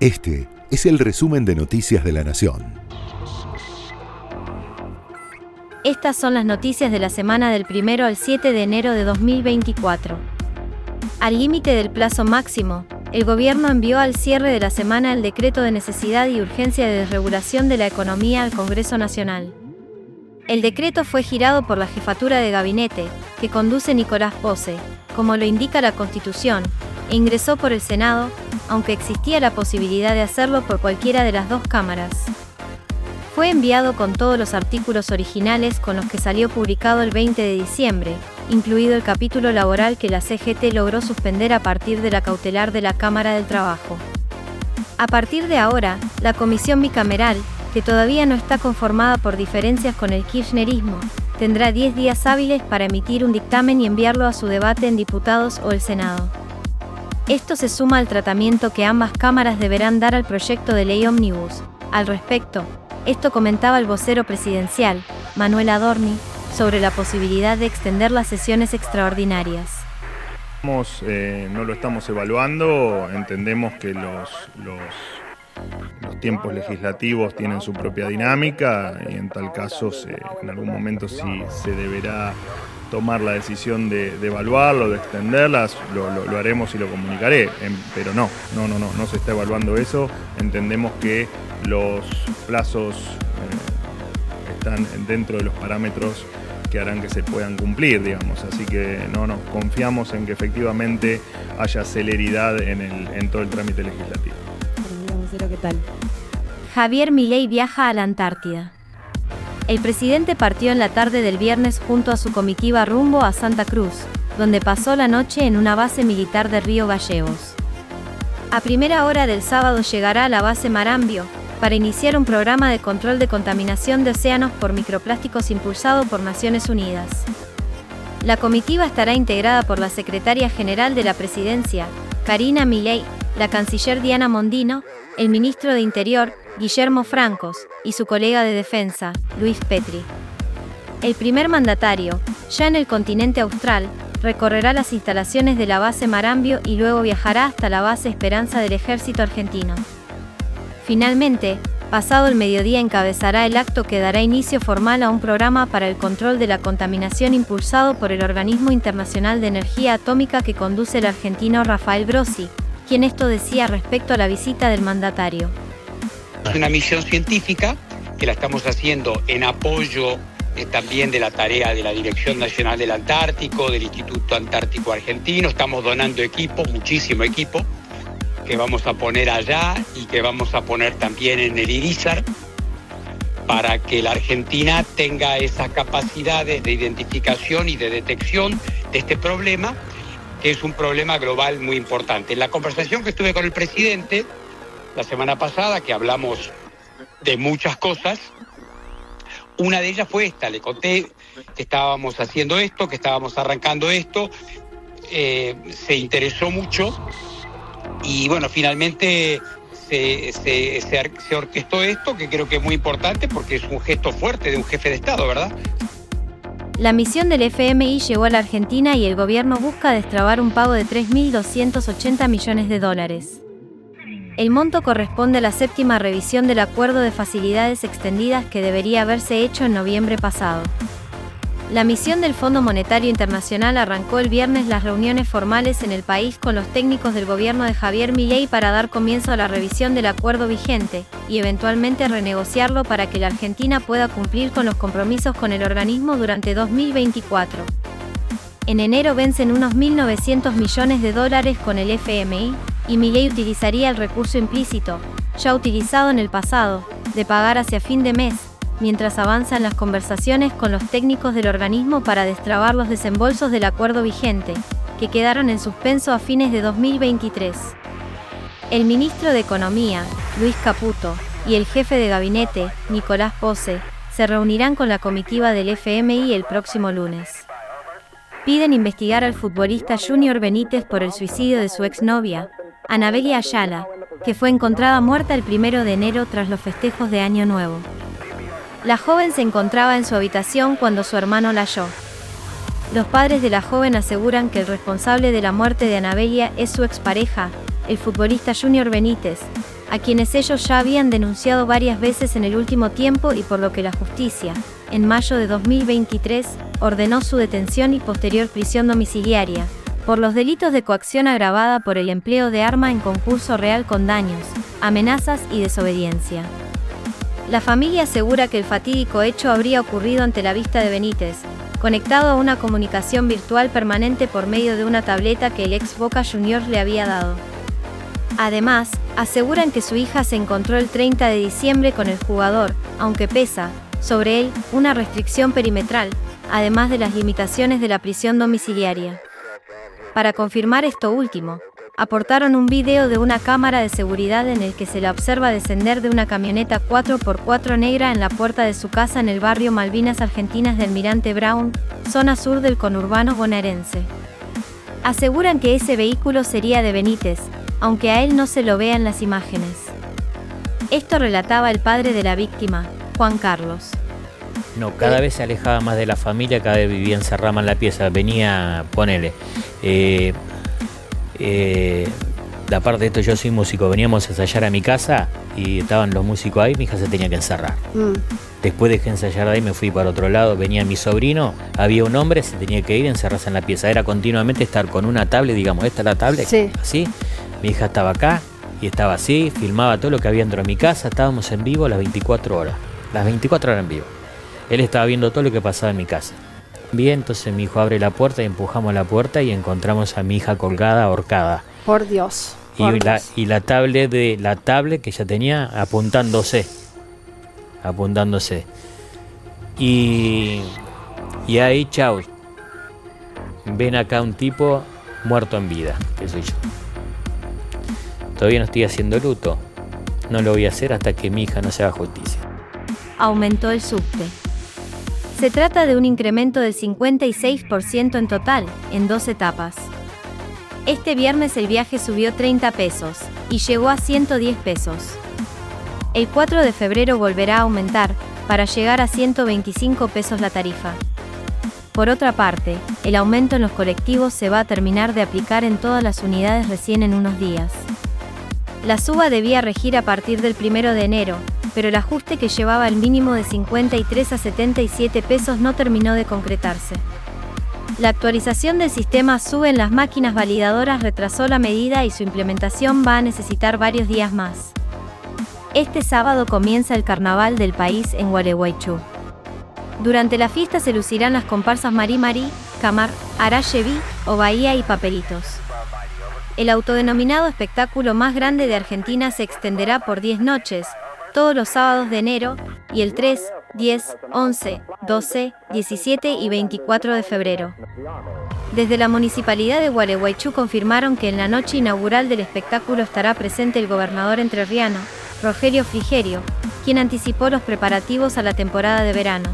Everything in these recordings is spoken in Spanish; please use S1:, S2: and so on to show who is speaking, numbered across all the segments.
S1: Este es el resumen de Noticias de la Nación.
S2: Estas son las noticias de la semana del 1 al 7 de enero de 2024. Al límite del plazo máximo, el gobierno envió al cierre de la semana el decreto de necesidad y urgencia de desregulación de la economía al Congreso Nacional. El decreto fue girado por la jefatura de gabinete, que conduce Nicolás Pose, como lo indica la Constitución, e ingresó por el Senado, aunque existía la posibilidad de hacerlo por cualquiera de las dos cámaras. Fue enviado con todos los artículos originales con los que salió publicado el 20 de diciembre, incluido el capítulo laboral que la CGT logró suspender a partir de la cautelar de la Cámara del Trabajo. A partir de ahora, la comisión bicameral, que todavía no está conformada por diferencias con el kirchnerismo, tendrá 10 días hábiles para emitir un dictamen y enviarlo a su debate en diputados o el Senado. Esto se suma al tratamiento que ambas cámaras deberán dar al proyecto de ley Omnibus. Al respecto, esto comentaba el vocero presidencial, Manuel Adorni, sobre la posibilidad de extender las sesiones extraordinarias.
S3: Eh, no lo estamos evaluando, entendemos que los, los, tiempos legislativos tienen su propia dinámica y en tal caso en algún momento sí se deberá tomar la decisión de, evaluarlo, de extenderlas, lo, haremos y lo comunicaré. pero no, no, no, no, no se está evaluando eso. Entendemos que los plazos eh, están dentro de los parámetros que harán que se puedan cumplir, digamos. Así que no, no, confiamos en que efectivamente haya celeridad en, el, en todo el trámite legislativo.
S2: ¿qué tal? Javier Milei viaja a la Antártida. El presidente partió en la tarde del viernes junto a su comitiva rumbo a Santa Cruz, donde pasó la noche en una base militar de Río Gallegos. A primera hora del sábado llegará a la base Marambio, para iniciar un programa de control de contaminación de océanos por microplásticos impulsado por Naciones Unidas. La comitiva estará integrada por la secretaria general de la presidencia, Karina Milei, la canciller Diana Mondino, el ministro de Interior, Guillermo Francos, y su colega de defensa, Luis Petri. El primer mandatario, ya en el continente austral, recorrerá las instalaciones de la base Marambio y luego viajará hasta la base Esperanza del ejército argentino. Finalmente, pasado el mediodía encabezará el acto que dará inicio formal a un programa para el control de la contaminación impulsado por el Organismo Internacional de Energía Atómica que conduce el argentino Rafael Grossi, quien esto decía respecto a la visita del mandatario.
S4: Es una misión científica que la estamos haciendo en apoyo eh, también de la tarea de la Dirección Nacional del Antártico, del Instituto Antártico Argentino. Estamos donando equipo, muchísimo equipo, que vamos a poner allá y que vamos a poner también en el Irizar para que la Argentina tenga esas capacidades de identificación y de detección de este problema, que es un problema global muy importante. En la conversación que estuve con el presidente, la semana pasada, que hablamos de muchas cosas. Una de ellas fue esta, le conté que estábamos haciendo esto, que estábamos arrancando esto, eh, se interesó mucho y bueno, finalmente se, se, orquestó esto, que creo que es muy importante porque es un gesto fuerte de un jefe de Estado, ¿verdad?
S2: La misión del FMI llegó a la Argentina y el gobierno busca destrabar un pago de 3.280 millones de dólares. El monto corresponde a la séptima revisión del acuerdo de facilidades extendidas que debería haberse hecho en noviembre pasado. La misión del Fondo Monetario Internacional arrancó el viernes las reuniones formales en el país con los técnicos del gobierno de Javier Milei para dar comienzo a la revisión del acuerdo vigente y eventualmente renegociarlo para que la Argentina pueda cumplir con los compromisos con el organismo durante 2024. En enero vencen unos 1.900 millones de dólares con el FMI, y Milei utilizaría el recurso implícito, ya utilizado en el pasado, de pagar hacia fin de mes, mientras avanzan las conversaciones con los técnicos del organismo para destrabar los desembolsos del acuerdo vigente, que quedaron en suspenso a fines de 2023. El ministro de Economía, Luis Caputo, y el jefe de gabinete, Nicolás Pose, se reunirán con la comitiva del FMI el próximo lunes. Piden investigar al futbolista Junior Benítez por el suicidio de su exnovia, Anabelia Ayala, que fue encontrada muerta el primero de enero tras los festejos de Año Nuevo. La joven se encontraba en su habitación cuando su hermano la halló. Los padres de la joven aseguran que el responsable de la muerte de Anabelia es su expareja, el futbolista Junior Benítez, a quienes ellos ya habían denunciado varias veces en el último tiempo y por lo que la justicia, en mayo de 2023, ordenó su detención y posterior prisión domiciliaria, por los delitos de coacción agravada por el empleo de arma en concurso real con daños, amenazas y desobediencia. La familia asegura que el fatídico hecho habría ocurrido ante la vista de Benítez, conectado a una comunicación virtual permanente por medio de una tableta que el ex Boca Juniors le había dado. Además, aseguran que su hija se encontró el 30 de diciembre con el jugador, aunque pesa, sobre él, una restricción perimetral, además de las limitaciones de la prisión domiciliaria. Para confirmar esto último, aportaron un video de una cámara de seguridad en el que se la observa descender de una camioneta 4x4 negra en la puerta de su casa en el barrio Malvinas Argentinas del Mirante Brown, zona sur del conurbano bonaerense. Aseguran que ese vehículo sería de Benítez, aunque a él no se lo vea en las imágenes. Esto relataba el padre de la víctima, Juan Carlos.
S5: No, cada vez se alejaba más de la familia, cada vez vivía encerrada en la pieza. Venía, ponele. Eh, eh, aparte de esto, yo soy músico. Veníamos a ensayar a mi casa y estaban los músicos ahí, mi hija se tenía que encerrar. Mm. Después dejé ensayar ahí, me fui para otro lado, venía mi sobrino, había un hombre, se tenía que ir y encerrarse en la pieza. Era continuamente estar con una tablet, digamos, esta es la tablet, sí. así. Mi hija estaba acá y estaba así, filmaba todo lo que había dentro de mi casa, estábamos en vivo las 24 horas. Las 24 horas en vivo. Él estaba viendo todo lo que pasaba en mi casa. Bien, entonces mi hijo abre la puerta y empujamos la puerta y encontramos a mi hija colgada, ahorcada.
S6: Por Dios.
S5: y, La, y la tablet de la tablet que ya tenía apuntándose. Apuntándose. Y, y ahí, chao. Ven acá un tipo muerto en vida, que soy yo. Todavía no estoy haciendo luto. No lo voy a hacer hasta que mi hija no se haga justicia.
S2: Aumentó el subte. Se trata de un incremento del 56% en total, en dos etapas. Este viernes el viaje subió 30 pesos, y llegó a 110 pesos. El 4 de febrero volverá a aumentar, para llegar a 125 pesos la tarifa. Por otra parte, el aumento en los colectivos se va a terminar de aplicar en todas las unidades recién en unos días. La suba debía regir a partir del 1 de enero, pero el ajuste que llevaba el mínimo de 53 a 77 pesos no terminó de concretarse. La actualización del sistema SUBE en las máquinas validadoras retrasó la medida y su implementación va a necesitar varios días más. Este sábado comienza el carnaval del país en Gualeguaychú. Durante la fiesta se lucirán las comparsas Marí Marí, Camar, Arayeví o Bahía y Papelitos. El autodenominado espectáculo más grande de Argentina se extenderá por 10 noches, todos los sábados de enero, y el 3, 10, 11, 12, 17 y 24 de febrero. Desde la Municipalidad de Gualeguaychú confirmaron que en la noche inaugural del espectáculo estará presente el gobernador entrerriano, Rogelio Frigerio, quien anticipó los preparativos a la temporada de verano.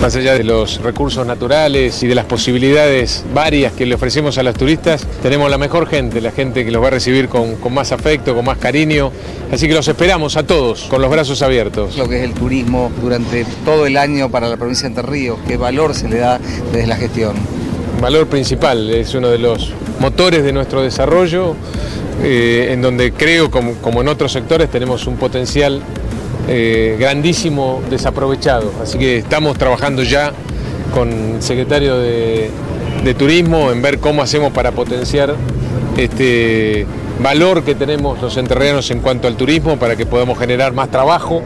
S7: Más allá de los recursos naturales y de las posibilidades varias que le ofrecemos a los turistas, tenemos la mejor gente, la gente que los va a recibir con, más afecto, con más cariño. Así que los esperamos a todos con los brazos abiertos.
S8: Lo que es el turismo durante todo el año para la provincia de Entre Ríos, qué valor se le da desde la gestión.
S7: Valor principal, es uno de los motores de nuestro desarrollo, eh, en donde creo, como, como en otros sectores, tenemos un potencial eh, grandísimo desaprovechado. Así que estamos trabajando ya con el secretario de, Turismo en ver cómo hacemos para potenciar este valor que tenemos los enterrenos en cuanto al turismo, para que podamos generar más trabajo,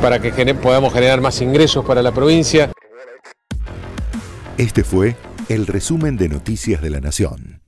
S7: para que podamos generar más ingresos para la provincia.
S1: Este fue el resumen de Noticias de la Nación.